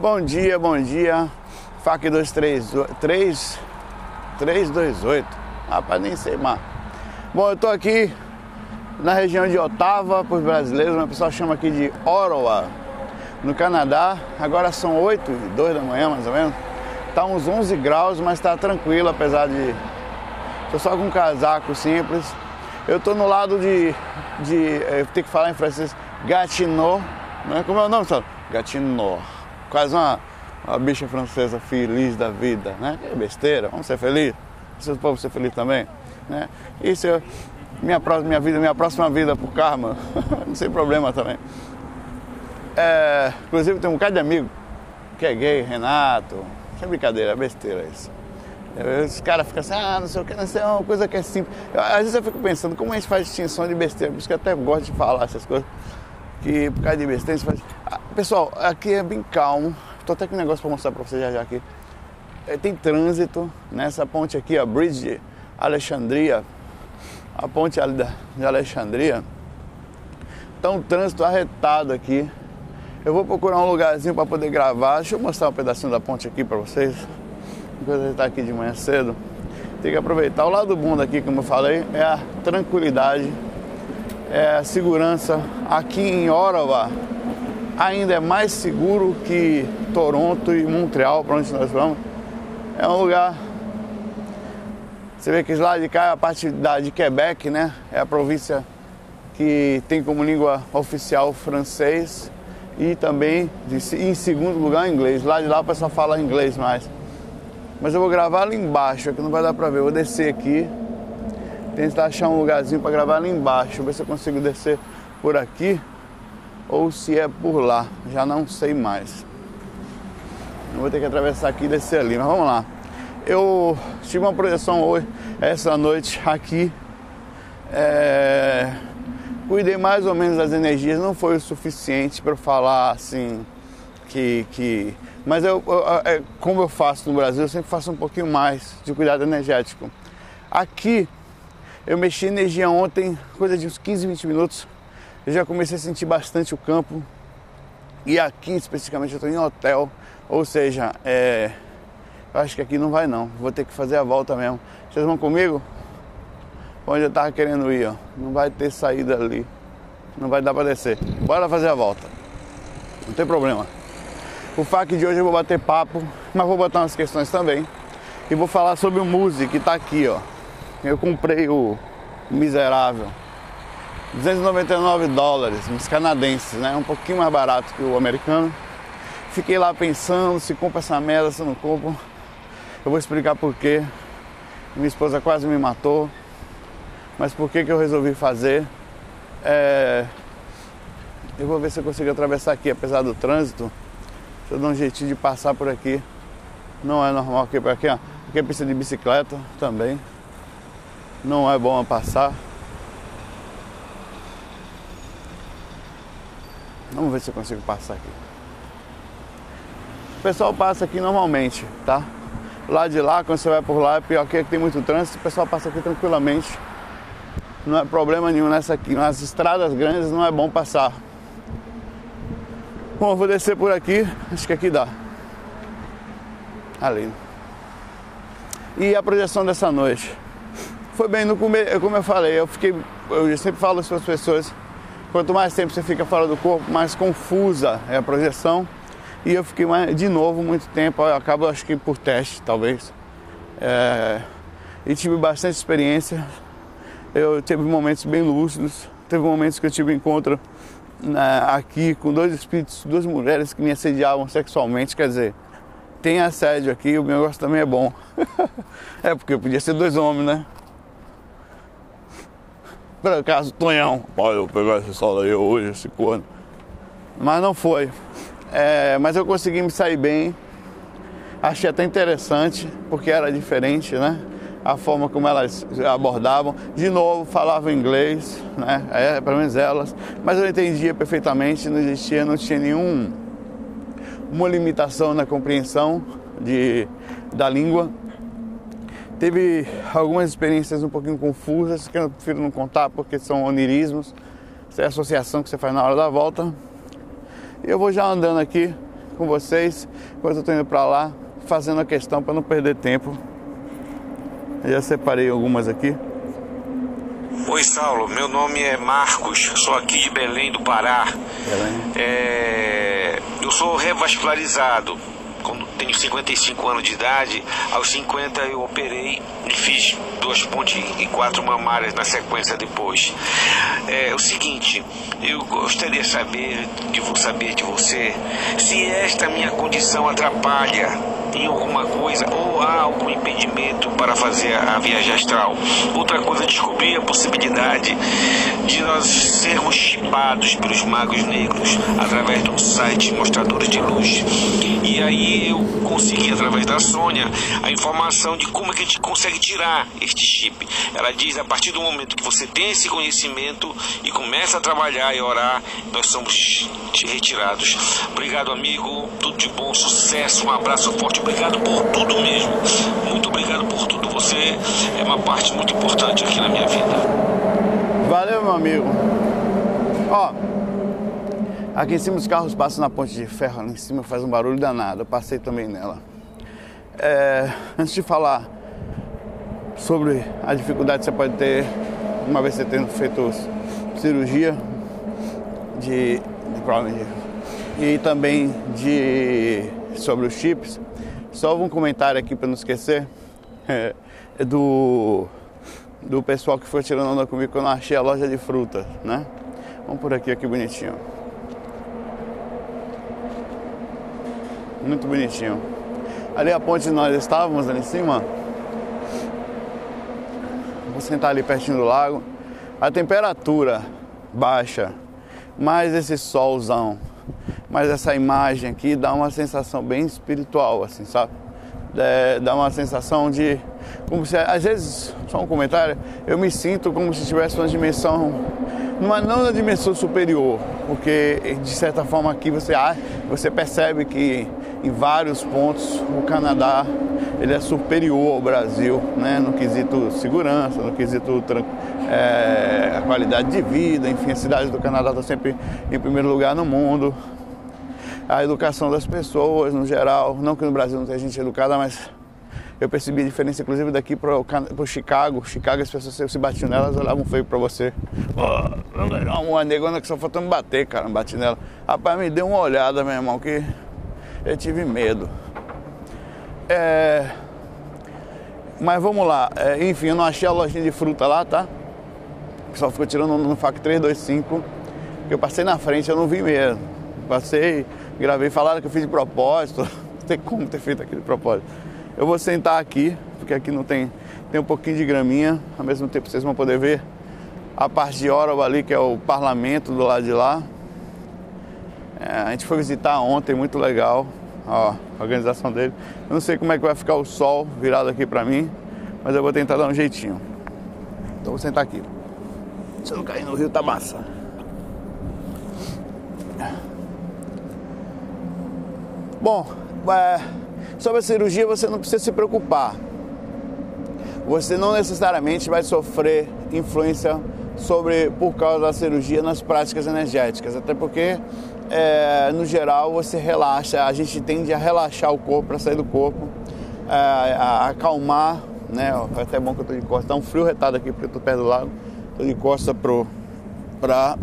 Bom dia, bom dia. FAC 328. Rapaz, nem sei mais. Bom, eu tô aqui na região de Otava, para os brasileiros, o pessoal chama aqui de Ottawa, no Canadá. Agora são 8 e 2 da manhã, mais ou menos. Tá uns 11 graus, mas tá tranquilo, apesar de... Tô só com um casaco simples. Eu tô no lado de... de eu tenho que falar em francês, Gatineau, né? Como é o nome, pessoal? Gatineau. Quase uma, uma bicha francesa feliz da vida, né? Que besteira, vamos ser felizes. O povo ser feliz também, né? Isso é minha, minha vida, minha próxima vida por karma, não tem problema também. É, inclusive tem um bocado de amigo que é gay, Renato, sem brincadeira, é besteira isso. Os caras ficam assim, ah, não sei o que, não sei, é uma coisa que é simples. Eu, às vezes eu fico pensando como a gente faz distinção de besteira, por isso que eu até gosto de falar essas coisas. Que por causa de besteira, a gente faz. Ah, pessoal, aqui é bem calmo. Estou até com um negócio para mostrar para vocês já já aqui. É, tem trânsito nessa ponte aqui, a Bridge Alexandria, a ponte de Alexandria. Está um trânsito arretado aqui. Eu vou procurar um lugarzinho para poder gravar. Deixa eu mostrar um pedacinho da ponte aqui para vocês. Enquanto ele está aqui de manhã cedo. Tem que aproveitar. O lado bom daqui, como eu falei, é a tranquilidade, é segurança. Aqui em Ottawa ainda é mais seguro que Toronto e Montreal, para onde nós vamos. É um lugar. Você vê que lá de cá é a parte da, de Quebec, né? É a província que tem como língua oficial francês e também, em segundo lugar, inglês. Lá de lá o pessoal fala inglês mais. Mas eu vou gravar ali embaixo, que não vai dar pra ver. Eu vou descer aqui, tentar achar um lugarzinho para gravar ali embaixo, ver se eu consigo descer por aqui ou se é por lá, já não sei mais. Eu vou ter que atravessar aqui e descer ali, mas vamos lá. Eu tive uma projeção hoje, essa noite aqui. É cuidei mais ou menos das energias, não foi o suficiente para falar assim que, que... mas eu, eu, é, como eu faço no Brasil, eu sempre faço um pouquinho mais de cuidado energético. Aqui eu mexi energia ontem, coisa de uns 15, 20 minutos. Eu já comecei a sentir bastante o campo. E aqui especificamente eu estou em hotel, ou seja, é, eu acho que aqui não vai não. Vou ter que fazer a volta mesmo. Vocês vão comigo? onde eu tava querendo ir, ó. Não vai ter saída ali. Não vai dar para descer. Bora fazer a volta. Não tem problema. O FAQ de hoje eu vou bater papo, mas vou botar umas questões também. E vou falar sobre o Muse que tá aqui, ó. Eu comprei o miserável. 299 dólares, uns canadenses, né? Um pouquinho mais barato que o americano. Fiquei lá pensando se compra essa merda, se não compro. Eu vou explicar por quê. Minha esposa quase me matou. Mas por que, que eu resolvi fazer? É... Eu vou ver se eu consigo atravessar aqui, apesar do trânsito. Deixa eu dar um jeitinho de passar por aqui. Não é normal aqui por aqui, ó. Aqui é pista de bicicleta também. Não é bom passar. Vamos ver se eu consigo passar aqui. O pessoal passa aqui normalmente, tá? Lá de lá, quando você vai por lá, é pior que tem muito trânsito, o pessoal passa aqui tranquilamente não é problema nenhum nessa aqui. Nas estradas grandes não é bom passar. Bom, eu vou descer por aqui, acho que aqui dá. Ali. E a projeção dessa noite? Foi bem no começo, como eu falei, eu fiquei. Eu sempre falo para as pessoas, quanto mais tempo você fica fora do corpo, mais confusa é a projeção. E eu fiquei mais, de novo muito tempo, eu acabo acho que por teste, talvez. É, e tive bastante experiência eu tive momentos bem lúcidos, teve momentos que eu tive encontro né, aqui com dois espíritos, duas mulheres que me assediavam sexualmente, quer dizer, tem assédio aqui, o meu negócio também é bom. é porque podia ser dois homens, né? Por acaso, Tonhão, olha, eu pegar esse sol aí hoje, esse corno. Mas não foi. É, mas eu consegui me sair bem. Achei até interessante, porque era diferente, né? a forma como elas abordavam. De novo, falavam inglês, né? É, pelo menos elas, mas eu entendia perfeitamente, não existia, não tinha nenhum uma limitação na compreensão de, da língua. Teve algumas experiências um pouquinho confusas, que eu prefiro não contar porque são onirismos, isso é a associação que você faz na hora da volta. E eu vou já andando aqui com vocês enquanto eu estou indo para lá, fazendo a questão para não perder tempo. Eu já separei algumas aqui. Oi, Saulo. Meu nome é Marcos. Sou aqui de Belém do Pará. Belém. É... Eu sou revascularizado tenho 55 anos de idade, aos 50 eu operei e fiz duas pontes e quatro mamárias na sequência depois. É o seguinte, eu gostaria de saber de saber de você se esta minha condição atrapalha em alguma coisa ou há algum impedimento para fazer a viagem astral. Outra coisa, descobri a possibilidade de nós sermos chipados pelos magos negros através de um site Mostradores de Luz. E aí eu consegui, através da Sônia, a informação de como é que a gente consegue tirar este chip. Ela diz, a partir do momento que você tem esse conhecimento e começa a trabalhar e orar, nós somos retirados. Obrigado, amigo. Tudo de bom, sucesso, um abraço forte. Obrigado por tudo mesmo. Muito obrigado por tudo. Você é uma parte muito importante aqui na minha vida. Valeu, meu amigo. Ó, aqui em cima os carros passam na ponte de ferro, ali em cima faz um barulho danado. Eu passei também nela. É, antes de falar sobre a dificuldade que você pode ter uma vez você tendo feito cirurgia de, de e também de sobre os chips, só um comentário aqui para não esquecer é, do do pessoal que foi tirando onda comigo quando eu achei a loja de frutas, né? Vamos por aqui, aqui bonitinho. Muito bonitinho. Ali a ponte nós estávamos, ali em cima. Vou sentar ali pertinho do lago. A temperatura baixa, mais esse solzão, mais essa imagem aqui dá uma sensação bem espiritual, assim, sabe? É, dá uma sensação de como se às vezes só um comentário eu me sinto como se tivesse uma dimensão numa não na dimensão superior porque de certa forma aqui você você percebe que em vários pontos o Canadá ele é superior ao Brasil né no quesito segurança no quesito é, a qualidade de vida enfim a cidade do Canadá está sempre em primeiro lugar no mundo a educação das pessoas no geral. Não que no Brasil não tenha gente educada, mas eu percebi a diferença, inclusive, daqui para o Chicago. Chicago, as pessoas se batiam nelas, olhavam feio para você. Oh, uma negona que só faltou me bater, cara, me bati nela. Rapaz, me deu uma olhada, meu irmão, que eu tive medo. É... Mas vamos lá, é, enfim, eu não achei a lojinha de fruta lá, tá? O pessoal ficou tirando no FAC 325. Eu passei na frente, eu não vi mesmo. Passei, Gravei, falaram que eu fiz de propósito. Não tem como ter feito aquele propósito. Eu vou sentar aqui, porque aqui não tem, tem um pouquinho de graminha. Ao mesmo tempo vocês vão poder ver a parte de Ottawa ali, que é o parlamento do lado de lá. É, a gente foi visitar ontem, muito legal. Ó, a organização dele. Eu não sei como é que vai ficar o sol virado aqui pra mim, mas eu vou tentar dar um jeitinho. Então vou sentar aqui. Se eu não cair no rio, tá massa. Bom, é, sobre a cirurgia você não precisa se preocupar. Você não necessariamente vai sofrer influência sobre por causa da cirurgia nas práticas energéticas, até porque é, no geral você relaxa, a gente tende a relaxar o corpo para sair do corpo, é, a, acalmar, né? Foi até bom que eu tô de costas, tá um frio retado aqui porque eu tô perto do lago, tô de costas pro para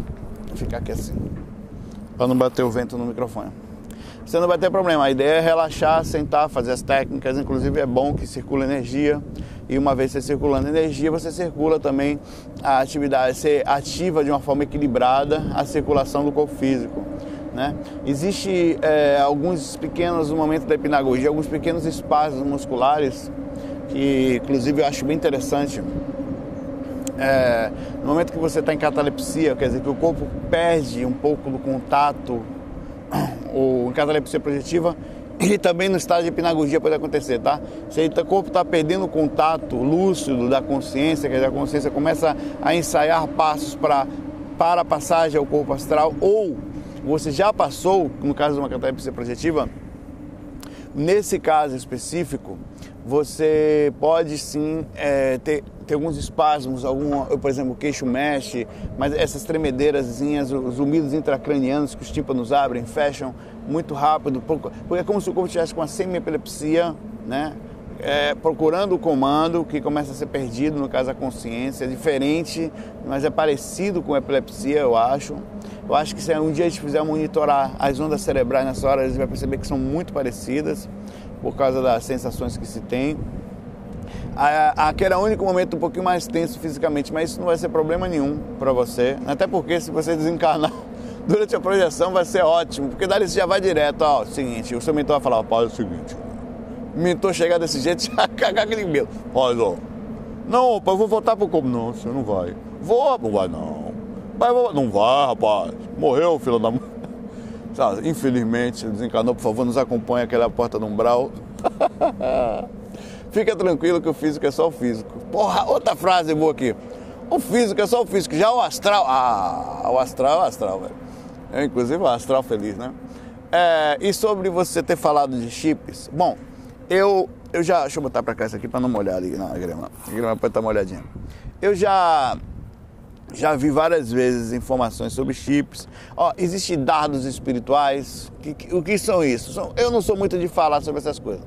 ficar aqui assim, para não bater o vento no microfone você não vai ter problema. A ideia é relaxar, sentar, fazer as técnicas. Inclusive é bom que circule energia. E uma vez você circulando energia, você circula também a atividade, você ativa de uma forma equilibrada a circulação do corpo físico. Né? Existe é, alguns pequenos, no momento da hipnagogia, alguns pequenos espaços musculares que, inclusive, eu acho bem interessante. É, no momento que você está em catalepsia, quer dizer que o corpo perde um pouco do contato ou em catalepsia projetiva, e também no estado de hipnagogia pode acontecer, tá? Se o corpo está perdendo o contato lúcido da consciência, dizer, a consciência começa a ensaiar passos pra, para a passagem ao corpo astral, ou você já passou, no caso de uma catalepsia projetiva, nesse caso específico, você pode sim é, ter tem alguns espasmos, algum, por exemplo, o queixo mexe, mas essas tremedeirazinhas, os zumbidos intracranianos que os tímpanos abrem, fecham muito rápido, porque é como se o corpo estivesse com uma semi-epilepsia, né? É, procurando o comando que começa a ser perdido, no caso a consciência, é diferente, mas é parecido com epilepsia, eu acho. Eu acho que se um dia a gente fizer monitorar as ondas cerebrais nessa hora, a gente vai perceber que são muito parecidas por causa das sensações que se tem. Aquele é o único momento um pouquinho mais tenso fisicamente, mas isso não vai ser problema nenhum para você. Até porque se você desencarnar durante a projeção vai ser ótimo, porque dali você já vai direto, ó, seguinte, o seu mentor vai falar, pai, é o seguinte, o mentor chegar desse jeito, já cagar aquele medo. Ó, não, pai, eu vou voltar pro como? Não, você não vai. Vou, não vai não. Vai, vou, não vai, rapaz. Morreu, filho da mãe. Infelizmente, desencarnou, por favor, nos acompanhe aqui na porta do umbral. Fica tranquilo que o físico é só o físico. Porra, outra frase boa aqui. O físico é só o físico, já o astral. Ah, o astral é o astral, velho. É, inclusive o astral feliz, né? É, e sobre você ter falado de chips, bom, eu, eu já. Deixa eu botar pra cá isso aqui pra não molhar ali na grama. A grama pode estar molhadinha. Eu já. Já vi várias vezes informações sobre chips. Ó, existem dados espirituais. Que, que, o que são isso? Eu não sou muito de falar sobre essas coisas.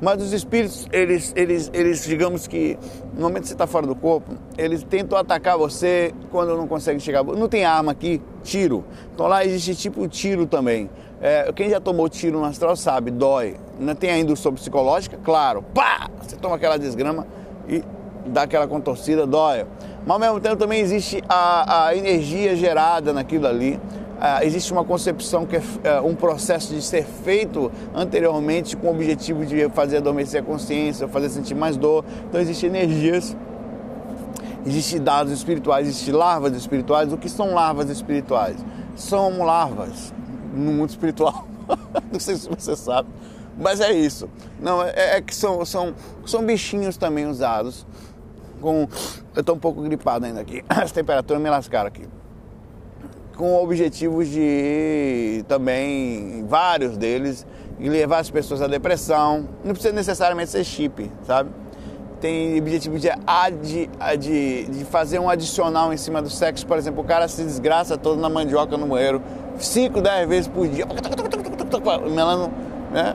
Mas os espíritos, eles, eles, eles digamos que no momento que você está fora do corpo, eles tentam atacar você quando não conseguem chegar. Não tem arma aqui, tiro. Então lá existe tipo tiro também. É, quem já tomou tiro no astral sabe, dói. Não tem a indução psicológica, claro. Pá! Você toma aquela desgrama e dá aquela contorcida, dói. Mas ao mesmo tempo também existe a, a energia gerada naquilo ali. Ah, existe uma concepção que é ah, um processo de ser feito anteriormente com o objetivo de fazer adormecer a consciência, fazer sentir mais dor. Então existem energias, existem dados espirituais, existem larvas espirituais. O que são larvas espirituais? São larvas no mundo espiritual. Não sei se você sabe, mas é isso. Não é, é que são, são, são bichinhos também usados. Com, eu estou um pouco gripado ainda aqui. As temperaturas me lascaram aqui com objetivos de também, vários deles, levar as pessoas à depressão. Não precisa necessariamente ser chip, sabe? Tem objetivo de, ad, de, de fazer um adicional em cima do sexo. Por exemplo, o cara se desgraça todo na mandioca no banheiro, 5, 10 vezes por dia, melando, né?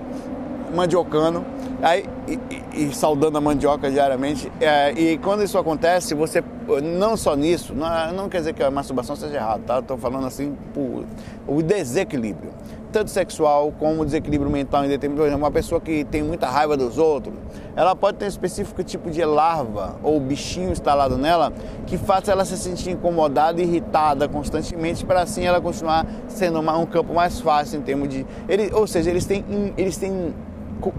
mandiocando aí, e, e, saudando a mandioca diariamente. É, e quando isso acontece, você, não só nisso, não, não quer dizer que a masturbação seja errada, tá? Estou falando assim por o desequilíbrio, tanto sexual como desequilíbrio mental em determinado. Uma pessoa que tem muita raiva dos outros, ela pode ter um específico tipo de larva ou bichinho instalado nela que faça ela se sentir incomodada irritada constantemente, para assim ela continuar sendo uma, um campo mais fácil em termos de. Ele, ou seja, eles têm, eles têm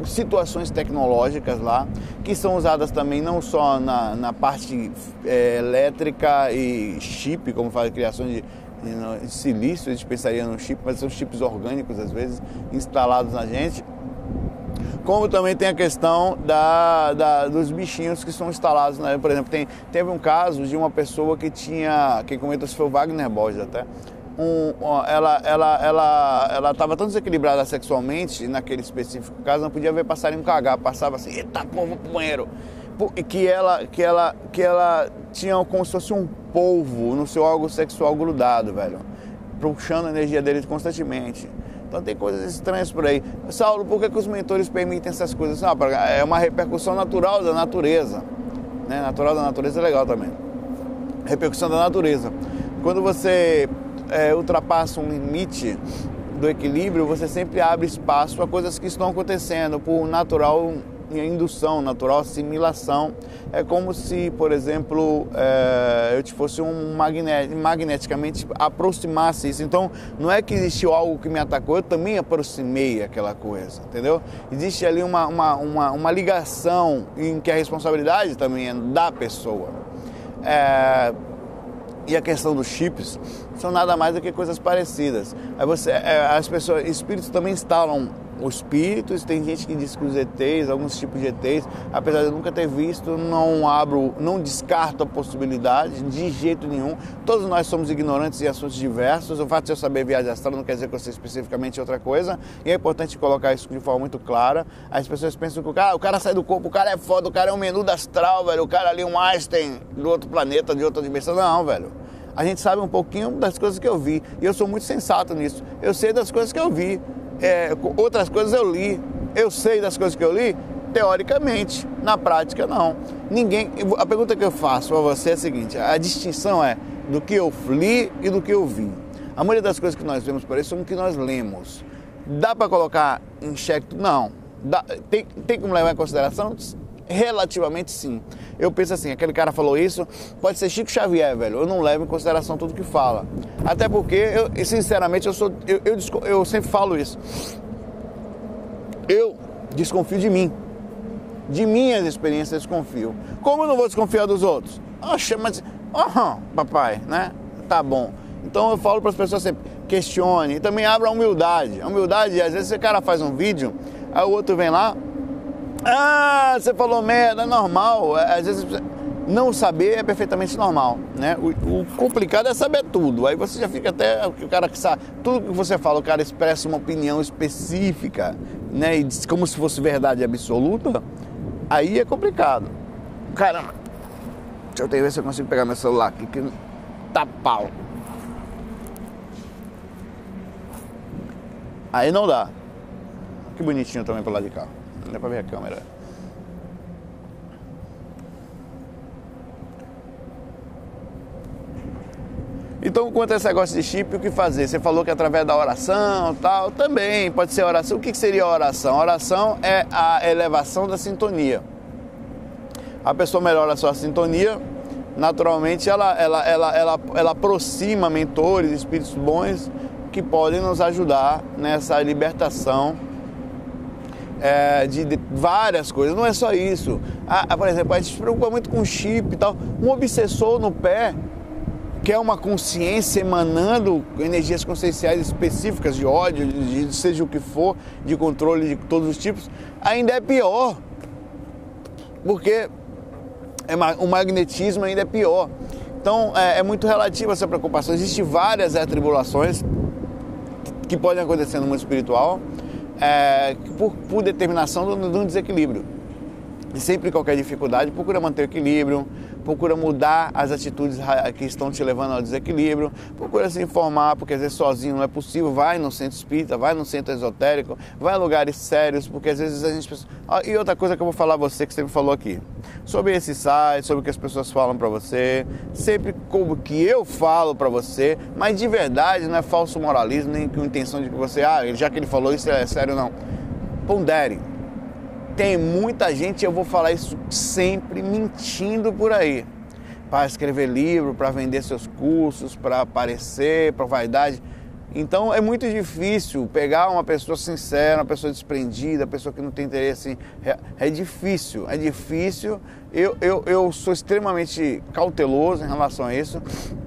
situações tecnológicas lá, que são usadas também não só na, na parte é, elétrica e chip, como faz a criação de, de, de silício, a gente pensaria no chip, mas são chips orgânicos às vezes instalados na gente. Como também tem a questão da, da, dos bichinhos que são instalados, né? por exemplo, tem, teve um caso de uma pessoa que tinha, quem comentou isso foi o Wagner Borges até, um, ela ela ela ela estava tão desequilibrada sexualmente naquele específico caso não podia ver passarinho cagar. Passava assim eita povo pro banheiro. Que ela que ela que ela tinha como se fosse um polvo no seu órgão sexual grudado velho. Puxando a energia dele constantemente. Então tem coisas estranhas por aí. Saulo por que, que os mentores permitem essas coisas? Não, é uma repercussão natural da natureza né? Natural da natureza é legal também. Repercussão da natureza. Quando você é, ultrapassa um limite do equilíbrio, você sempre abre espaço a coisas que estão acontecendo por natural indução, natural assimilação. É como se, por exemplo, é, eu te fosse um magnet, magneticamente aproximasse isso. Então, não é que existiu algo que me atacou, eu também aproximei aquela coisa, entendeu? Existe ali uma, uma, uma, uma ligação em que a responsabilidade também é da pessoa. É, e a questão dos chips são nada mais do que coisas parecidas. Aí você, é, as pessoas, espíritos também instalam os espíritos, tem gente que diz que os ETs, alguns tipos de ETs, apesar de eu nunca ter visto, não abro, não descarto a possibilidade de jeito nenhum. Todos nós somos ignorantes em assuntos diversos. O fato de eu saber viagem astral não quer dizer que eu sei especificamente outra coisa. E é importante colocar isso de forma muito clara. As pessoas pensam que o cara, o cara sai do corpo, o cara é foda, o cara é um menu da astral, velho. O cara ali, um Einstein do outro planeta, de outra dimensão. Não, velho a gente sabe um pouquinho das coisas que eu vi. E eu sou muito sensato nisso. Eu sei das coisas que eu vi. É, outras coisas eu li. Eu sei das coisas que eu li, teoricamente. Na prática, não. Ninguém. A pergunta que eu faço para você é a seguinte: a distinção é do que eu li e do que eu vi. A maioria das coisas que nós vemos por aí são o que nós lemos. Dá para colocar em xeque? Não. Dá, tem, tem como levar em consideração? Relativamente sim. Eu penso assim, aquele cara falou isso, pode ser Chico Xavier, velho. Eu não levo em consideração tudo que fala. Até porque, eu, sinceramente, eu, sou, eu, eu, eu sempre falo isso. Eu desconfio de mim. De minhas experiências, desconfio. Como eu não vou desconfiar dos outros? Oxa, mas. Aham, papai, né? Tá bom. Então eu falo para as pessoas sempre, questione. E também abra a humildade. A humildade, às vezes, o cara faz um vídeo, aí o outro vem lá, ah, você falou merda, é normal. É, às vezes não saber é perfeitamente normal, né? O, o, complicado é saber tudo. Aí você já fica até o cara que sabe tudo que você fala, o cara expressa uma opinião específica, né? E diz como se fosse verdade absoluta. Aí é complicado. Caramba. Deixa eu ver se eu consigo pegar meu celular aqui que tá pau. Aí não dá. Que bonitinho também pro lado de cá. Dá pra ver a câmera. Então, quanto a esse negócio de chip, o que fazer? Você falou que através da oração tal, também pode ser oração. O que seria oração? Oração é a elevação da sintonia. A pessoa melhora a sua sintonia, naturalmente ela, ela, ela, ela, ela aproxima mentores, espíritos bons que podem nos ajudar nessa libertação é, de, de, várias coisas, não é só isso. Ah, por exemplo, a gente se preocupa muito com chip e tal. Um obsessor no pé, que é uma consciência emanando energias conscienciais específicas de ódio, de, de seja o que for, de controle de todos os tipos, ainda é pior. Porque é, o magnetismo ainda é pior. Então é, é muito relativa essa preocupação. Existem várias atribulações que podem acontecer no mundo espiritual é, por, por, determinação de um desequilíbrio. E sempre qualquer dificuldade, procura manter o equilíbrio, procura mudar as atitudes que estão te levando ao desequilíbrio, procura se informar, porque às vezes sozinho não é possível, vai no centro espírita, vai no centro esotérico, vai a lugares sérios, porque às vezes a gente... Ah, e outra coisa que eu vou falar a você, que você me falou aqui, sobre esse site, sobre o que as pessoas falam para você, sempre como que eu falo para você, mas de verdade não é falso moralismo, nem com intenção de que você, ah, já que ele falou isso é sério, não. Pondere tem muita gente, eu vou falar isso sempre, mentindo por aí. Para escrever livro, para vender seus cursos, para aparecer, para vaidade. Então é muito difícil pegar uma pessoa sincera, uma pessoa desprendida, uma pessoa que não tem interesse. É, é difícil, é difícil. Eu, eu, eu sou extremamente cauteloso em relação a isso.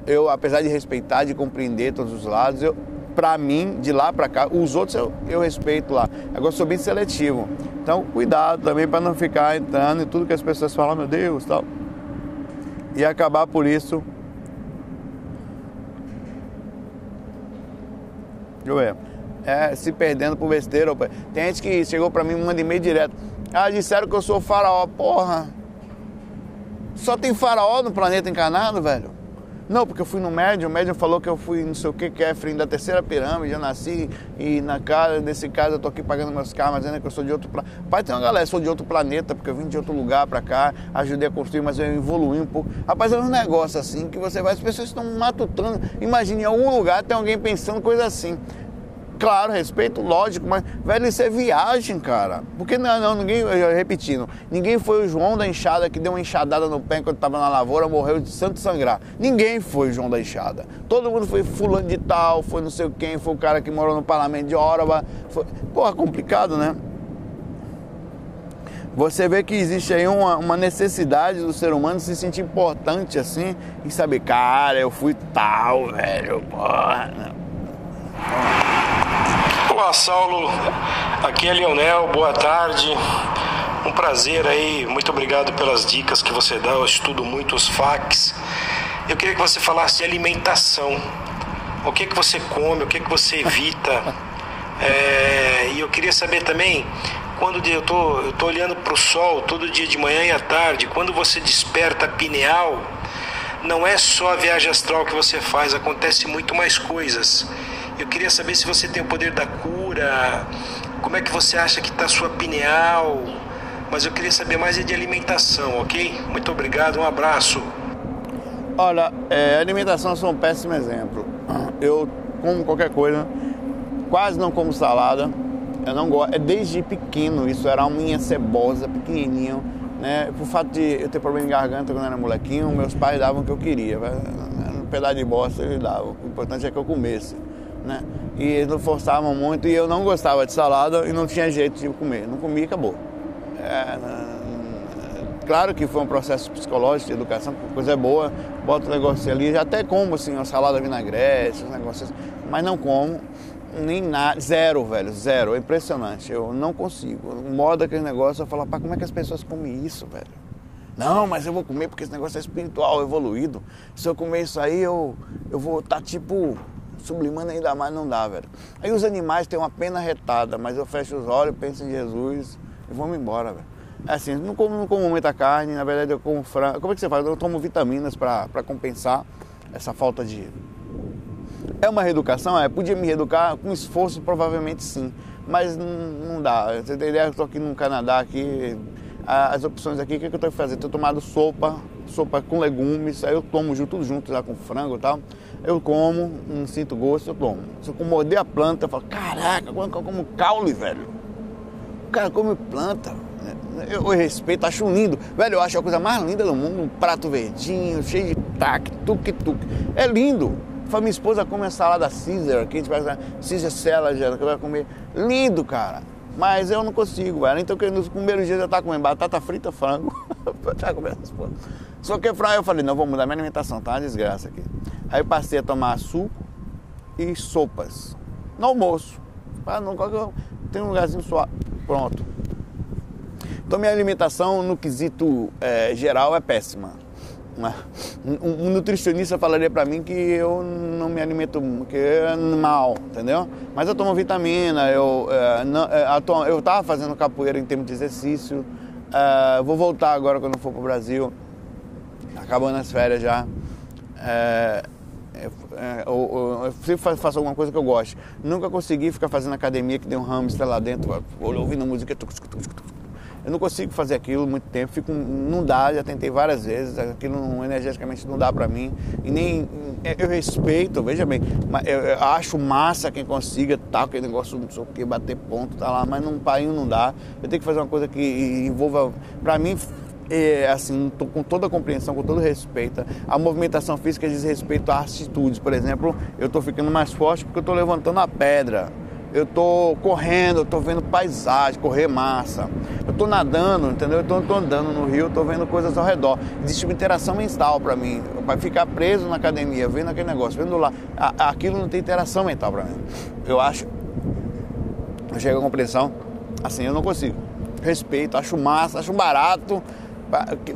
Eu, apesar de respeitar, de compreender todos os lados, eu, para mim, de lá para cá, os outros eu, eu respeito lá. Agora sou bem seletivo. Então, cuidado também para não ficar entrando em tudo que as pessoas falam, meu Deus, tal. E acabar por isso. Eu é, é, se perdendo por besteira. Tem gente que chegou para mim, manda e-mail direto. Ah, disseram que eu sou faraó. Porra! Só tem faraó no planeta encarnado, velho? Não, porque eu fui no médium, o médium falou que eu fui não sei o que, Kefren, da terceira pirâmide, eu nasci e na casa desse caso eu tô aqui pagando meus karmas, dizendo que eu sou de outro planeta. Pai, tem uma galera, sou de outro planeta, porque eu vim de outro lugar pra cá, ajudei a construir, mas eu evolui um pouco. Rapaz, é um negócio assim que você vai, as pessoas estão matutando. Imagine em algum lugar tem alguém pensando coisa assim. Claro, respeito, lógico, mas, velho, isso é viagem, cara. Porque não, não, ninguém, repetindo, ninguém foi o João da enxada que deu uma enxadada no pé enquanto estava na lavoura, morreu de santo sangrar. Ninguém foi o João da enxada. Todo mundo foi fulano de tal, foi não sei quem, foi o cara que morou no parlamento de Óraba. Foi... Porra, complicado, né? Você vê que existe aí uma, uma necessidade do ser humano se sentir importante assim e saber, cara, eu fui tal, velho, porra. Olá, Saulo. Aqui é Leonel, boa tarde. Um prazer aí, muito obrigado pelas dicas que você dá. Eu estudo muito os FAQs. Eu queria que você falasse de alimentação. O que que você come, o que que você evita? É, e eu queria saber também, quando eu tô, eu tô olhando para o sol todo dia de manhã e à tarde, quando você desperta pineal, não é só a viagem astral que você faz, acontece muito mais coisas. Eu queria saber se você tem o poder da cura, como é que você acha que está a sua pineal, mas eu queria saber mais de alimentação, ok? Muito obrigado, um abraço. Olha, é, alimentação sou um péssimo exemplo. Eu como qualquer coisa, quase não como salada. Eu não gosto, é desde pequeno, isso era uma unha cebosa, pequenininho, né? Por fato de eu ter problema de garganta quando era molequinho, meus pais davam o que eu queria. Um pedaço de bosta eles davam, o importante é que eu comesse, né? E eles forçavam muito e eu não gostava de salada e não tinha jeito de comer. Não comia e acabou. É, claro que foi um processo psicológico de educação, coisa boa, bota o negócio ali, até como assim, uma salada vinagrete, os negócios, mas não como nem nada, zero, velho, zero. É impressionante. Eu não consigo. O modo negócio, eu falo, pá, como é que as pessoas comem isso, velho? Não, mas eu vou comer porque esse negócio é espiritual, evoluído. Se eu comer isso aí, eu, eu vou estar tá, tipo sublimando ainda mais, não dá, velho. Aí os animais têm uma pena retada, mas eu fecho os olhos, penso em Jesus e vou-me embora, velho. É assim, não como, não como muita carne, na verdade eu como frango. Como é que você faz? Eu tomo vitaminas para compensar essa falta de, é uma reeducação? É, podia me reeducar com esforço, provavelmente sim. Mas não, não dá. Você tem ideia, eu estou aqui no Canadá, aqui, as opções aqui, o que, é que eu tenho que fazer? Estou tomando sopa, sopa com legumes, aí eu tomo tudo junto já com frango e tal. Eu como, não sinto gosto, eu tomo. Se eu morder a planta, eu falo, caraca, como eu como caule, velho. O cara come planta. Eu, eu respeito, acho lindo. Velho, eu acho a coisa mais linda do mundo, um prato verdinho, cheio de tac, tuque-tuque. É lindo. Foi minha esposa come a salada Caesar, que a gente vai Caesar salad, que vai comer. Lindo, cara. Mas eu não consigo, velho. Então, nos primeiros dias eu tava comendo batata frita, frango. tava comendo porra. Só que eu falei, não, vou mudar minha alimentação, tá uma desgraça aqui. Aí eu passei a tomar suco e sopas. No almoço. Ah, não, tem um lugarzinho suave. Pronto. Então minha alimentação no quesito é, geral é péssima. Um nutricionista falaria para mim que eu não me alimento que é mal, entendeu? Mas eu tomo vitamina, eu é, não, é, eu estava fazendo capoeira em termos de exercício, é, vou voltar agora quando for para o Brasil, acabando as férias já. É, é, eu, eu, sempre faço alguma coisa que eu gosto. Nunca consegui ficar fazendo academia que tem um hamster lá dentro, ouvindo música. Eu não consigo fazer aquilo muito tempo, fico, não dá, já tentei várias vezes, aquilo não, energeticamente não dá para mim. E nem é, eu respeito, veja bem, eu, eu acho massa quem consiga, tá, aquele negócio, não sei o que, bater ponto, tá lá, mas num painho não dá. Eu tenho que fazer uma coisa que envolva, para mim, é, assim, com toda a compreensão, com todo respeito, a movimentação física diz respeito a atitudes. Por exemplo, eu estou ficando mais forte porque eu estou levantando a pedra eu estou correndo, eu estou vendo paisagem, correr massa. Eu estou nadando, entendeu? Eu estou andando no rio, estou vendo coisas ao redor. Existe uma interação mental para mim. Vai ficar preso na academia, vendo aquele negócio, vendo lá. Aquilo não tem interação mental para mim. Eu acho. Eu chego à compreensão, assim, eu não consigo. Respeito, acho massa, acho barato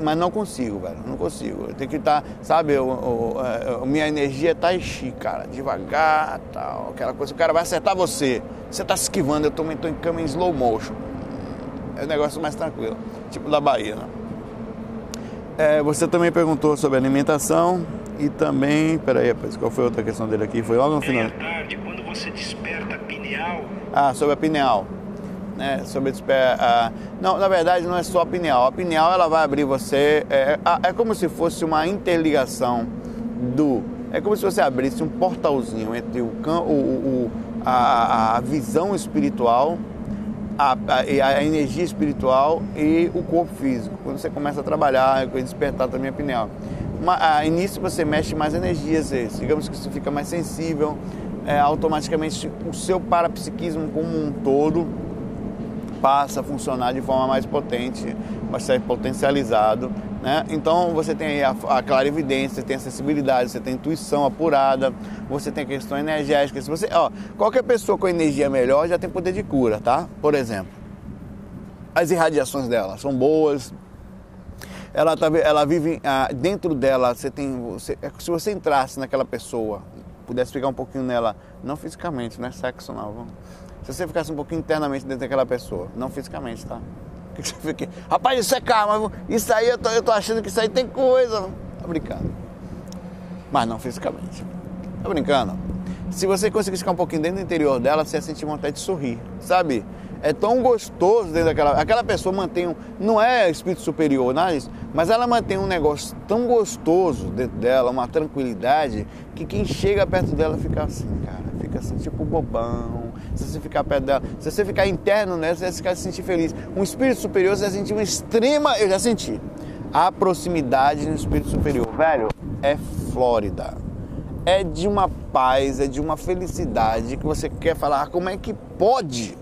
mas não consigo, velho. Não consigo. Eu tenho que estar, tá, sabe, eu, eu, minha energia tá enchi, cara. Devagar, tal. Aquela coisa. O cara vai acertar você. Você tá se esquivando, eu também tô em cama em slow motion. É um negócio mais tranquilo. Tipo da Bahia, né? É, você também perguntou sobre alimentação e também. Peraí, rapaz, qual foi a outra questão dele aqui? Foi logo no final. tarde, quando você desperta a pineal. Ah, sobre a pineal né, sobre a, não, na verdade não é só a pineal. A pineal ela vai abrir você, é, é como se fosse uma interligação do, é como se você abrisse um portalzinho entre o, o, o a, a, visão espiritual, a, a, energia espiritual e o corpo físico. Quando você começa a trabalhar, despertar também a pineal. a início você mexe mais energias, digamos que você fica mais sensível, é, automaticamente o seu parapsiquismo como um todo passa a funcionar de forma mais potente, vai ser potencializado Né? Então você tem a, a clarividência, você tem a sensibilidade, você tem a intuição apurada, você tem a questão energética. Se você, ó, qualquer pessoa com energia melhor já tem poder de cura, tá? Por exemplo, as irradiações dela são boas. Ela, tá, ela vive ah, dentro dela. Você tem, você, é se você entrasse naquela pessoa, pudesse ficar um pouquinho nela, não fisicamente, não é sexo não. Vamos. Se você ficasse um pouquinho internamente dentro daquela pessoa, não fisicamente, tá? Que você fique, rapaz, isso é karma, isso aí eu tô, eu tô achando que isso aí tem coisa. Tá brincando. Mas não fisicamente. Tá brincando? Se você conseguisse ficar um pouquinho dentro do interior dela, você ia sentir vontade de sorrir, sabe? É tão gostoso dentro daquela. Aquela pessoa mantém um. Não é espírito superior, nada disso, mas ela mantém um negócio tão gostoso dentro dela, uma tranquilidade, que quem chega perto dela fica assim, cara. Fica assim, tipo bobão se você ficar dela, se você ficar interno nela, você vai ficar se sentir feliz. Um espírito superior, você vai sentir uma extrema, eu já senti, a proximidade no espírito superior. Velho, é Flórida. É de uma paz, é de uma felicidade que você quer falar, ah, como é que pode?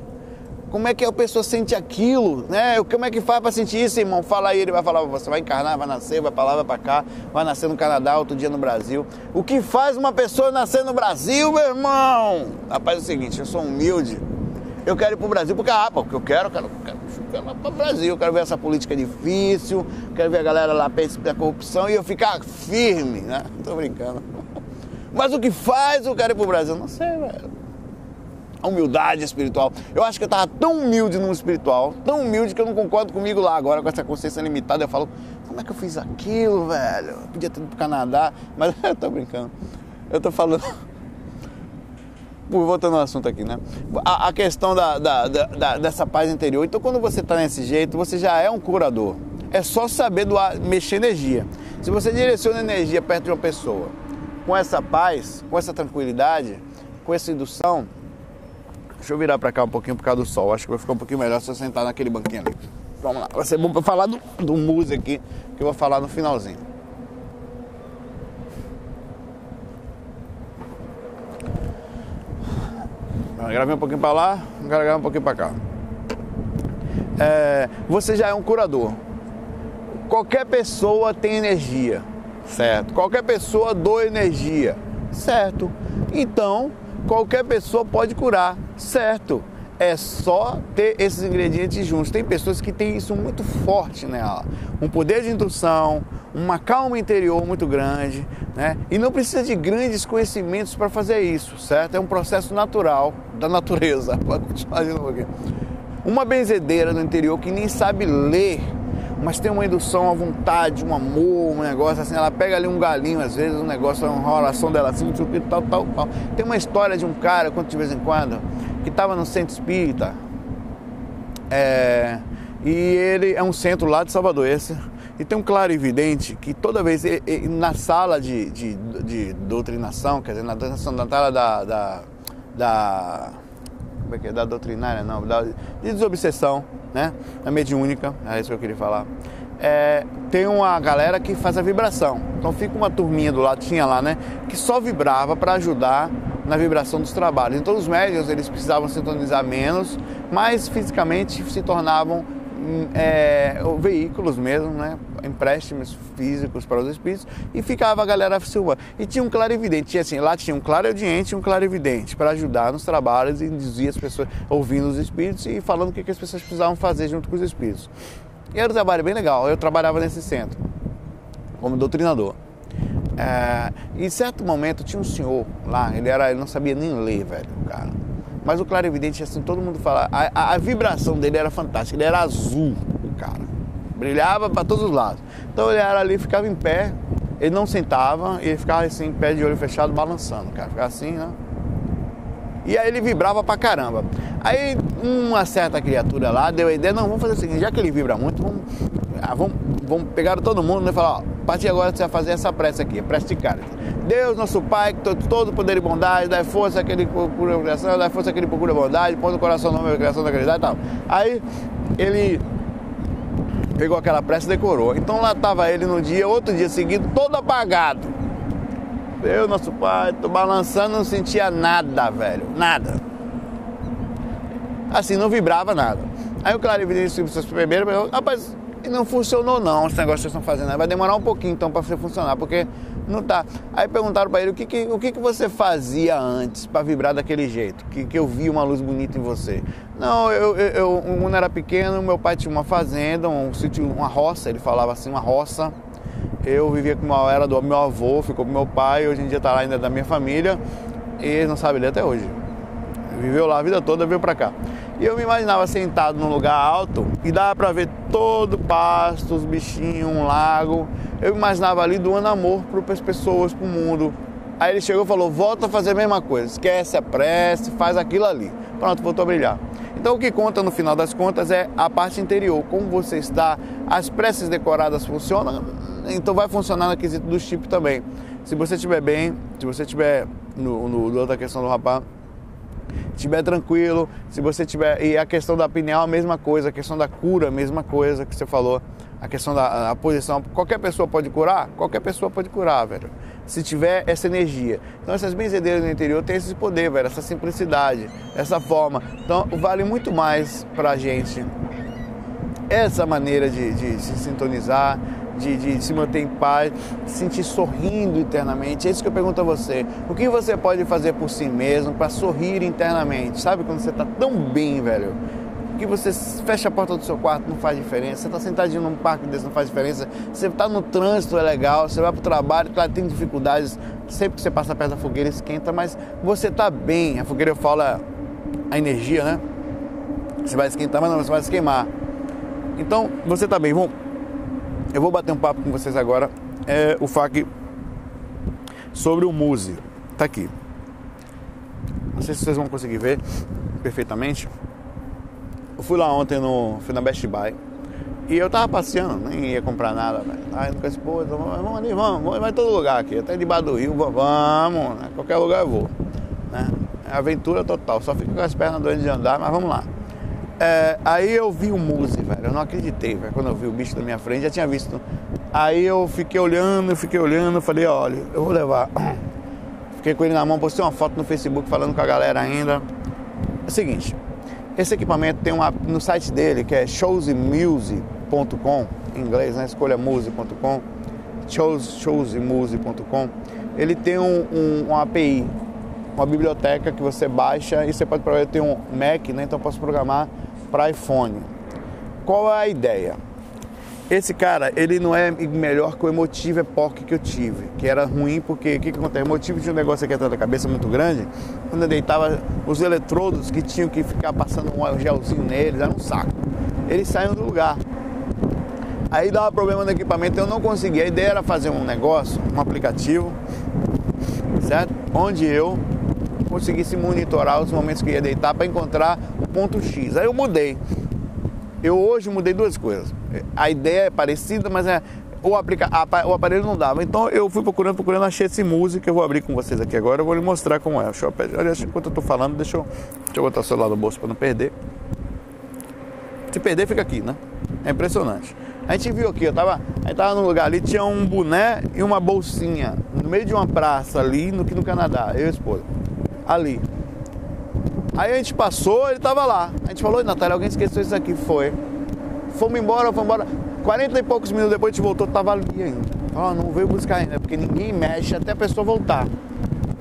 Como é que a pessoa sente aquilo, né? Como é que faz para sentir isso, irmão? Fala aí, ele vai falar, você vai encarnar, vai nascer, vai para lá, vai para cá, vai nascer no Canadá, outro dia no Brasil. O que faz uma pessoa nascer no Brasil, meu irmão? Rapaz, é o seguinte, eu sou humilde. Eu quero ir pro Brasil porque, ah, porque eu quero, quero, quero, quero ir pro Brasil, quero ver essa política difícil, quero ver a galera lá pensando da corrupção e eu ficar firme, né? Tô brincando. Mas o que faz eu quero ir pro Brasil? Não sei, velho a humildade espiritual. Eu acho que eu estava tão humilde no espiritual, tão humilde que eu não concordo comigo lá agora com essa consciência limitada. Eu falo, como é que eu fiz aquilo, velho? Eu podia ter ido pro Canadá, mas eu tô brincando. Eu tô falando. Voltando ao assunto aqui, né? A, a questão da, da, da, dessa paz interior. Então, quando você está nesse jeito, você já é um curador. É só saber doar, mexer energia. Se você direciona energia perto de uma pessoa com essa paz, com essa tranquilidade, com essa indução, Deixa eu virar pra cá um pouquinho por causa do sol. Acho que vai ficar um pouquinho melhor se eu sentar naquele banquinho ali. Vamos lá. Vai ser bom pra falar do, do muse aqui, que eu vou falar no finalzinho. Gravei um pouquinho para lá, gravei um pouquinho para cá. É, você já é um curador. Qualquer pessoa tem energia, certo? Qualquer pessoa doa energia, certo? Então, qualquer pessoa pode curar, certo? É só ter esses ingredientes juntos. Tem pessoas que têm isso muito forte nela, um poder de indução, uma calma interior muito grande, né? E não precisa de grandes conhecimentos para fazer isso, certo? É um processo natural da natureza. Pode continuar de novo aqui. Uma benzedeira no interior que nem sabe ler mas tem uma indução, uma vontade, um amor, um negócio assim. Ela pega ali um galinho, às vezes, um negócio, uma enrolação dela assim, tal, tal, tal. Tem uma história de um cara, conto de vez em quando, que estava no centro espírita. É, e ele é um centro lá de Salvador, esse. E tem um claro evidente que toda vez ele, ele, na sala de, de, de, doutrinação, quer dizer, na doutrinação da sala da, da, da como é que é? Da doutrinária, não, da, de desobsessão, né? A mediúnica, é isso que eu queria falar. É, tem uma galera que faz a vibração. Então fica uma turminha do lado, tinha lá, né? Que só vibrava para ajudar na vibração dos trabalhos. Então os médios eles precisavam sintonizar menos, mas fisicamente se tornavam é, veículos mesmo, né? Empréstimos físicos para os espíritos e ficava a galera filmando. E tinha um clarividente, tinha assim, lá tinha um clariaudiente e um clarividente para ajudar nos trabalhos e induzir as pessoas, ouvindo os espíritos e falando o que, que as pessoas precisavam fazer junto com os espíritos. E era um trabalho bem legal, eu trabalhava nesse centro como doutrinador. É, em certo momento tinha um senhor lá, ele, era, ele não sabia nem ler, velho, cara mas o clarividente, assim, todo mundo fala, a, a, a vibração dele era fantástica, ele era azul, o cara. Brilhava para todos os lados. Então ele era ali, ficava em pé, ele não sentava, ele ficava assim, em pé de olho fechado, balançando, cara. Ficava assim, né? E aí ele vibrava pra caramba. Aí uma certa criatura lá deu a ideia, não, vamos fazer o seguinte, já que ele vibra muito, vamos, ah, vamos, vamos pegar todo mundo né, e falar, ó, a partir de agora você vai fazer essa prece aqui, prece de cara. Deus, nosso Pai, que todo, poder e bondade, dá força àquele que procura a criação, dá força àquele que procura a bondade, põe no coração o nome da criação da caridade e tal. Aí ele pegou aquela prece e decorou. Então lá estava ele no dia, outro dia seguido, todo apagado. Deus, nosso Pai, tô balançando, não sentia nada, velho, nada. Assim, não vibrava nada. Aí o clarividente subiu seus primeiros, rapaz, que não funcionou não, esse negócio que vocês estão fazendo. Vai demorar um pouquinho então para funcionar, porque não tá. Aí perguntaram para ele o que, que, o que, que você fazia antes para vibrar daquele jeito, que, que eu vi uma luz bonita em você. Não, eu, eu, eu quando era pequeno, meu pai tinha uma fazenda, um sítio, uma roça, ele falava assim, uma roça. Eu vivia com uma era do meu avô, ficou com meu pai, hoje em dia está lá ainda da minha família, e não sabe ler até hoje. Viveu lá a vida toda, veio para cá. E eu me imaginava sentado num lugar alto e dava para ver todo o pasto, os bichinhos, um lago. Eu me imaginava ali doando amor para as pessoas, para o mundo. Aí ele chegou e falou: volta a fazer a mesma coisa, esquece a prece, faz aquilo ali. Pronto, voltou a brilhar. Então o que conta no final das contas é a parte interior, como você está, as preces decoradas funcionam, então vai funcionar no quesito do chip também. Se você estiver bem, se você estiver no, no, outra questão do rapaz, estiver tranquilo, se você tiver. E a questão da opinião, a mesma coisa, a questão da cura, a mesma coisa que você falou, a questão da a posição. Qualquer pessoa pode curar? Qualquer pessoa pode curar, velho. Se tiver essa energia. Então essas benzedeiras no interior têm esse poder, velho, essa simplicidade, essa forma. Então vale muito mais pra gente essa maneira de, de se sintonizar, de, de, se manter em paz, se sentir sorrindo internamente. É isso que eu pergunto a você. O que você pode fazer por si mesmo para sorrir internamente? Sabe quando você está tão bem, velho? Que você fecha a porta do seu quarto, não faz diferença. Você está sentadinho num parque desse, não faz diferença. Você está no trânsito, é legal. Você vai para o trabalho, claro, tem dificuldades. Sempre que você passa perto da fogueira, esquenta, mas você está bem. A fogueira, é a energia, né? Você vai esquentar, mas não, você vai se queimar. Então, você está bem. Vamos eu vou bater um papo com vocês agora. É o FAQ sobre o Muse. Tá aqui. Não sei se vocês vão conseguir ver perfeitamente. Eu fui lá ontem no. Fui na Best Buy. E eu tava passeando, nem ia comprar nada, velho. Disse, pô, então vamos ali, vamos, vamos, vai todo lugar aqui, até debaixo do rio, vamos, né? qualquer lugar eu vou. Né? É aventura total, só fico com as pernas doentes de andar, mas vamos lá. É, aí eu vi o Muse, velho. Eu não acreditei, velho. Quando eu vi o bicho da minha frente, já tinha visto. Aí eu fiquei olhando, fiquei olhando, falei, olha, eu vou levar. Fiquei com ele na mão, postei uma foto no Facebook falando com a galera ainda. É o seguinte, esse equipamento tem uma no site dele que é showsmuse.com, em inglês, né? Escolhamuse.com, shows, showsmuse.com. Ele tem um, um, uma API, uma biblioteca que você baixa e você pode programar. Eu tenho um Mac, né? Então posso programar para iPhone. Qual é a ideia? Esse cara, ele não é melhor que o Emotive Epoch que eu tive, que era ruim porque o que, que acontece? O Emotive tinha um negócio aqui atrás da cabeça muito grande, quando eu deitava os eletrodos que tinham que ficar passando um gelzinho neles, era um saco. Eles saíam do lugar. Aí dava problema no equipamento, eu não conseguia. A ideia era fazer um negócio, um aplicativo, certo? Onde eu conseguisse monitorar os momentos que ia deitar para encontrar o ponto X. Aí eu mudei. Eu hoje mudei duas coisas. A ideia é parecida, mas é, o, aplica, o aparelho não dava. Então eu fui procurando, procurando, achei esse música. Eu vou abrir com vocês aqui agora. Eu vou lhe mostrar como é. Deixa eu, enquanto eu estou falando, deixa eu, deixa eu botar o celular no bolso para não perder. Se perder, fica aqui, né? É impressionante. A gente viu aqui, eu tava, a gente tava num lugar ali, tinha um boné e uma bolsinha no meio de uma praça ali no, no Canadá, eu e a esposa ali. Aí a gente passou, ele tava lá. A gente falou, Natália, alguém esqueceu isso aqui. Foi. Fomos embora, fomos embora. 40 e poucos minutos depois a gente voltou, tava ali ainda. Ó, não veio buscar ainda, porque ninguém mexe até a pessoa voltar.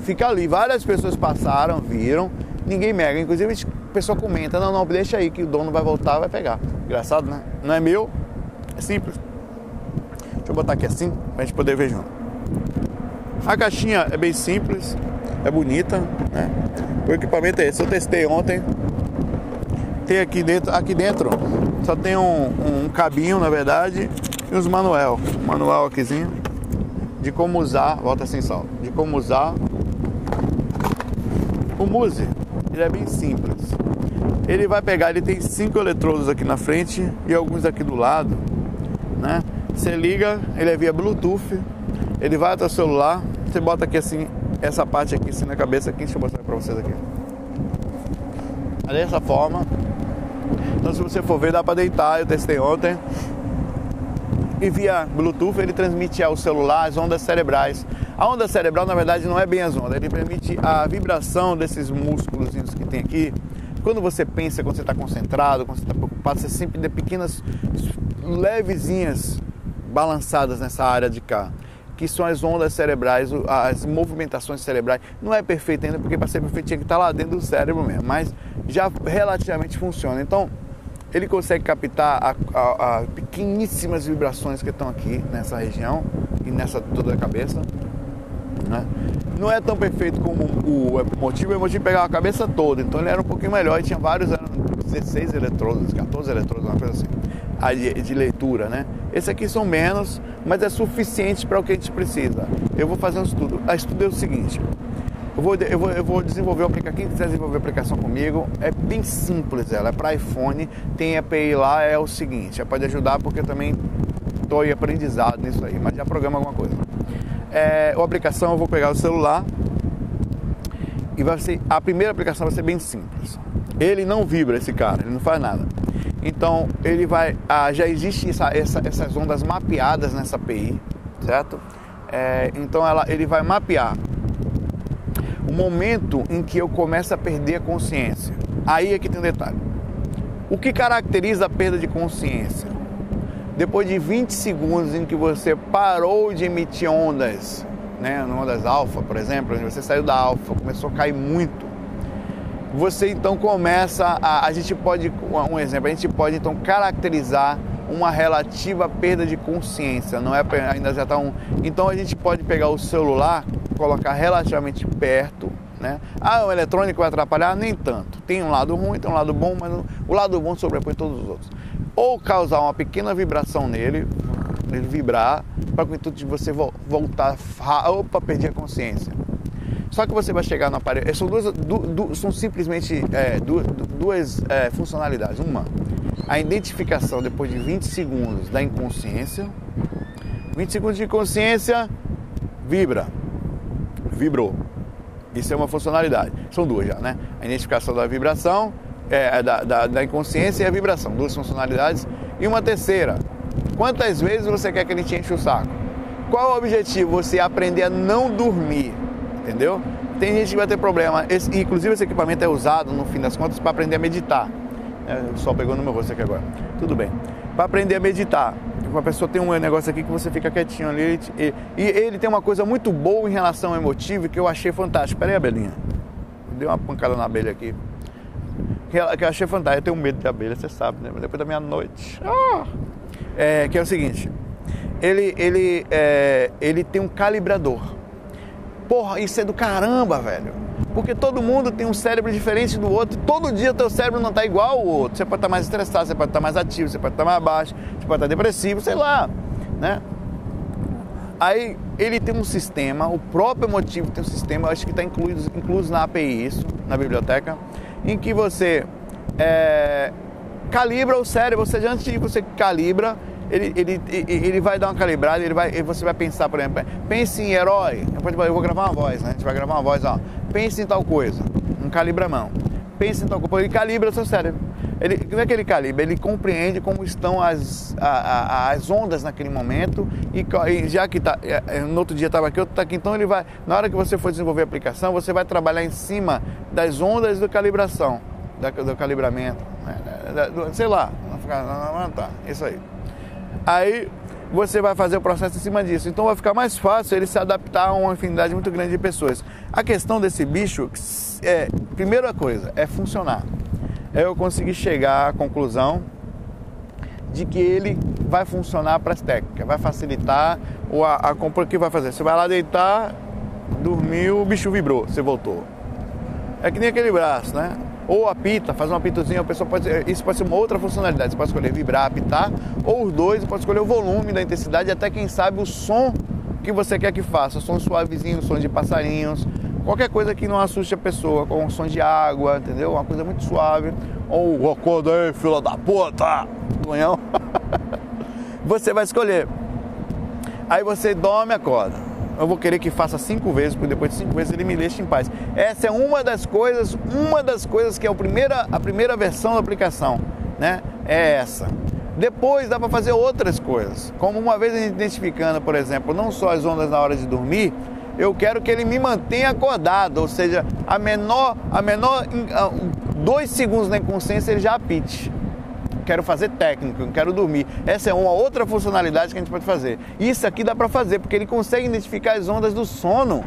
Fica ali. Várias pessoas passaram, viram, ninguém mega. Inclusive a pessoa comenta, não, não, deixa aí que o dono vai voltar, vai pegar. Engraçado, né? Não é meu, é simples. Deixa eu botar aqui assim, pra gente poder ver junto. A caixinha é bem simples, é bonita, né? O equipamento é esse, eu testei ontem. Tem aqui dentro, aqui dentro só tem um, um cabinho, na verdade, e uns manual. Manual aquizinho de como usar, volta assim só, de como usar o Muse. Ele é bem simples. Ele vai pegar, ele tem cinco eletrodos aqui na frente e alguns aqui do lado, né? Você liga, ele é via Bluetooth, ele vai até o celular, você bota aqui assim, essa parte aqui assim na cabeça aqui, deixa eu mostrar pra vocês aqui. É dessa forma. Então se você for ver, dá pra deitar, eu testei ontem. E via Bluetooth ele transmite ao celular as ondas cerebrais. A onda cerebral, na verdade, não é bem as ondas, ele permite a vibração desses músculos que tem aqui. Quando você pensa, quando você está concentrado, quando você está preocupado, você sempre tem pequenas levezinhas balançadas nessa área de cá, que são as ondas cerebrais, as movimentações cerebrais. Não é perfeito ainda, porque para ser perfeito tinha que estar lá dentro do cérebro mesmo, mas já relativamente funciona. Então, ele consegue captar a, a, a pequeníssimas vibrações que estão aqui nessa região e nessa toda a cabeça. Né? Não é tão perfeito como o emotivo, o emotivo pegava a cabeça toda, então ele era um pouquinho melhor e tinha vários, eram 16 eletrodos, 14 eletrodos, uma coisa assim, de, leitura, né? Esse aqui são menos, mas é suficiente para o que a gente precisa. Eu vou fazer um estudo. A estudo é o seguinte: eu vou, eu vou, eu vou desenvolver o aplicativo. Quem quiser desenvolver a aplicação comigo, é bem simples ela. É para iPhone, tem API lá, é o seguinte. Pode ajudar porque eu também estou em aprendizado nisso aí, mas já programa alguma coisa. É, a aplicação eu vou pegar o celular e vai ser, a primeira aplicação vai ser bem simples. Ele não vibra esse cara, ele não faz nada. Então ele vai, ah, já existe essa, essa, essas ondas mapeadas nessa API, certo? É, então ela, ele vai mapear o momento em que eu começo a perder a consciência. Aí é que tem um detalhe. O que caracteriza a perda de consciência? depois de 20 segundos em que você parou de emitir ondas, né, ondas alfa, por exemplo, você saiu da alfa, começou a cair muito, você então começa a, a gente pode, um exemplo, a gente pode então caracterizar uma relativa perda de consciência, não é ainda já está um. Então a gente pode pegar o celular, colocar relativamente perto, né? Ah, o eletrônico vai atrapalhar? Nem tanto. Tem um lado ruim, tem um lado bom, mas o lado bom sobrepõe todos os outros ou causar uma pequena vibração nele, ele vibrar, para o intuito de você voltar, opa, perdi a consciência. Só que você vai chegar no aparelho, são, duas, du, du, são simplesmente é, duas, é, funcionalidades. Uma, a identificação depois de 20 segundos da inconsciência. 20 segundos de inconsciência, vibra, vibrou. Isso é uma funcionalidade. São duas já, né? A identificação da vibração é, da, da, da inconsciência e a vibração, duas funcionalidades. E uma terceira, quantas vezes você quer que ele te enche o saco? Qual o objetivo? Você aprender a não dormir, entendeu? Tem gente que vai ter problema, esse, inclusive esse equipamento é usado, no fim das contas, para aprender a meditar. É, sol pegou no meu rosto aqui agora. Tudo bem. Para aprender a meditar. Uma pessoa tem um negócio aqui que você fica quietinho ali. E, e ele tem uma coisa muito boa em relação ao emotivo que eu achei fantástico. Pera aí, Belinha. Deu uma pancada na abelha aqui que eu achei fantástico. Eu tenho medo de abelha, você sabe, né? Depois da meia-noite. Ah! É, que é o seguinte: ele, ele, é, ele tem um calibrador. Porra, isso é do caramba, velho. Porque todo mundo tem um cérebro diferente do outro. Todo dia teu cérebro não está igual ao outro. Você pode estar tá mais estressado, você pode estar tá mais ativo, você pode estar tá mais baixo, você pode estar depressivo, sei lá, né? Aí ele tem um sistema, o próprio motivo tem um sistema, acho que está incluído, incluso na API isso, na biblioteca, em que você é, calibra o cérebro, ou seja, antes de você calibra, ele, ele, ele vai dar uma calibrada, ele vai, você vai pensar, por exemplo, pense em herói, eu vou gravar uma voz, né? A gente vai gravar uma voz, ó, pense em tal coisa, um calibra mão, pense em tal coisa, ele calibra o seu cérebro. Ele, não é que ele calibra, ele compreende como estão as, a, a, as ondas naquele momento e, e já que tá, é, é, no outro dia estava aqui, outro está aqui, então ele vai, na hora que você for desenvolver a aplicação, você vai trabalhar em cima das ondas da calibração, da, do calibramento, né, do, sei lá, não, tá, isso aí. Aí você vai fazer o processo em cima disso. Então vai ficar mais fácil ele se adaptar a uma infinidade muito grande de pessoas. A questão desse bicho é, primeira coisa, é funcionar eu consegui chegar à conclusão de que ele vai funcionar para as técnicas, vai facilitar o a, a o que vai fazer. Você vai lá deitar, dormiu, o bicho vibrou, você voltou. É que nem aquele braço, né? Ou apita, faz um apitozinho, a pessoa pode isso pode ser uma outra funcionalidade. Você pode escolher vibrar, apitar, ou os dois, você pode escolher o volume da intensidade, até quem sabe o som que você quer que faça, som suavezinho, som de passarinhos, Qualquer coisa que não assuste a pessoa, com um som de água, entendeu? Uma coisa muito suave. Ou acorda aí, fila da puta! Tonhão. você vai escolher. Aí você dorme acorda. Eu vou querer que faça cinco vezes, porque depois de cinco vezes ele me deixe em paz. Essa é uma das coisas, uma das coisas que é a primeira, a primeira versão da aplicação, né? É essa. Depois dá para fazer outras coisas, como uma vez identificando, por exemplo, não só as ondas na hora de dormir, eu quero que ele me mantenha acordado, ou seja, a menor, a menor dois segundos na inconsciência ele já apite. Quero fazer técnico, não quero dormir. Essa é uma outra funcionalidade que a gente pode fazer. Isso aqui dá para fazer, porque ele consegue identificar as ondas do sono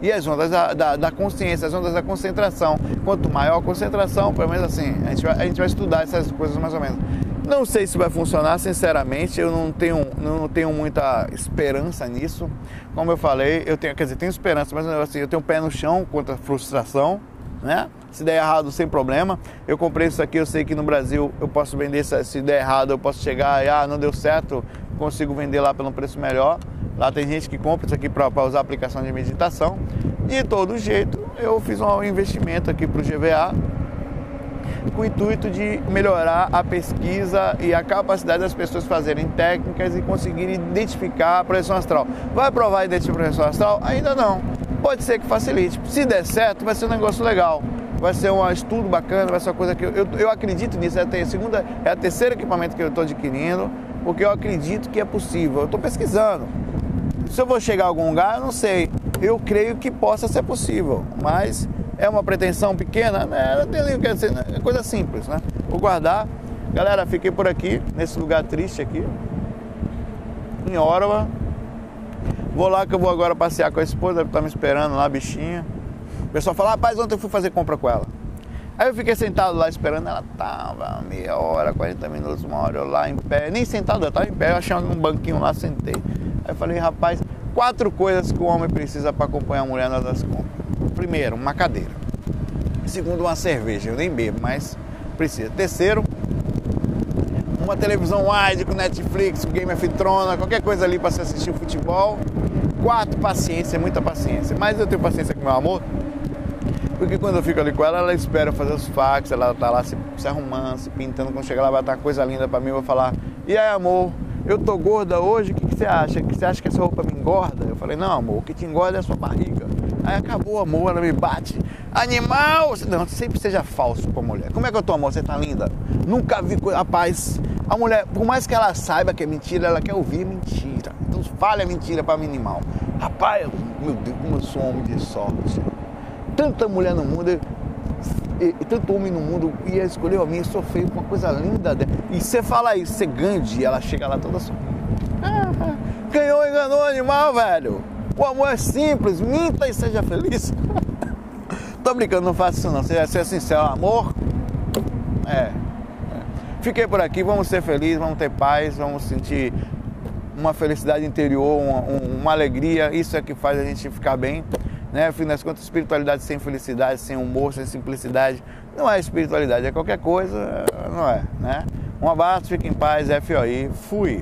e as ondas da, da, da, consciência, as ondas da concentração. Quanto maior a concentração, pelo menos assim, a gente, vai, a gente vai estudar essas coisas mais ou menos. Não sei se vai funcionar, sinceramente, eu não tenho, não tenho muita esperança nisso. Como eu falei, eu tenho, quer dizer, tenho esperança, mas assim, eu tenho um pé no chão contra a frustração, né? Se der errado, sem problema. Eu comprei isso aqui, eu sei que no Brasil eu posso vender, se der errado, eu posso chegar e, ah, não deu certo, consigo vender lá pelo preço melhor. Lá tem gente que compra isso aqui para usar aplicação de meditação. De todo jeito, eu fiz um investimento aqui para o GVA com o intuito de melhorar a pesquisa e a capacidade das pessoas fazerem técnicas e conseguirem identificar a pressão astral. Vai provar a pressão astral? Ainda não. Pode ser que facilite. Se der certo, vai ser um negócio legal. Vai ser um estudo bacana, vai ser uma coisa que eu, eu, eu acredito nisso. É a, segunda, é a terceira equipamento que eu estou adquirindo, porque eu acredito que é possível. Eu estou pesquisando. Se eu vou chegar a algum lugar, eu não sei. Eu creio que possa ser possível, mas é uma pretensão pequena, né? Não tem quer dizer, é coisa simples, né? Vou guardar. Galera, fiquei por aqui, nesse lugar triste aqui, em Ottawa. Vou lá que eu vou agora passear com a esposa, que tá me esperando lá, bichinha. O pessoal fala, rapaz, ontem eu fui fazer compra com ela. Aí eu fiquei sentado lá esperando, ela tava meia hora, 40 minutos, uma hora, eu lá em pé, nem sentado, eu tava em pé, eu achei um banquinho lá, sentei. Aí eu falei, rapaz, quatro coisas que o homem precisa para acompanhar a mulher nas compras. Primeiro, uma cadeira. Segundo, uma cerveja. Eu nem bebo, mas precisa. Terceiro, uma televisão wide com Netflix, Game of Thrones, qualquer coisa ali para se assistir o futebol. Quatro, paciência, muita paciência. Mas eu tenho paciência com meu amor, porque quando eu fico ali com ela, ela espera fazer os fax, ela tá lá se, se arrumando, se pintando. Quando chegar lá, vai estar coisa linda para mim. Eu vou falar: E aí, amor, eu tô gorda hoje, o que, que você acha? Que você acha que essa roupa me engorda? Eu falei: Não, amor, o que te engorda é a sua barriga. Aí acabou amor, ela me bate. Animal! Não, sempre seja falso com a mulher. Como é que eu tô, amor? Você tá linda? Nunca vi. Rapaz, a mulher, por mais que ela saiba que é mentira, ela quer ouvir mentira. Então fale a mentira para mim, animal. Rapaz, meu Deus, como eu sou um homem de sorte. Tanta mulher no mundo, e, e, tanto homem no mundo, ia escolher a eu sou feio, uma coisa linda. E você fala isso, você ganha, ela chega lá toda sorrindo. Ah, ganhou, enganou o animal, velho. O amor é simples, minta e seja feliz. Tô brincando, não faço isso não. Seja, seja sincero, amor. É, é. Fiquei por aqui, vamos ser felizes, vamos ter paz, vamos sentir uma felicidade interior, uma, uma alegria. Isso é que faz a gente ficar bem. Né? Afinal das contas, espiritualidade sem felicidade, sem humor, sem simplicidade, não é espiritualidade, é qualquer coisa, não é, né? Um abraço, fique em paz, FOI, fui!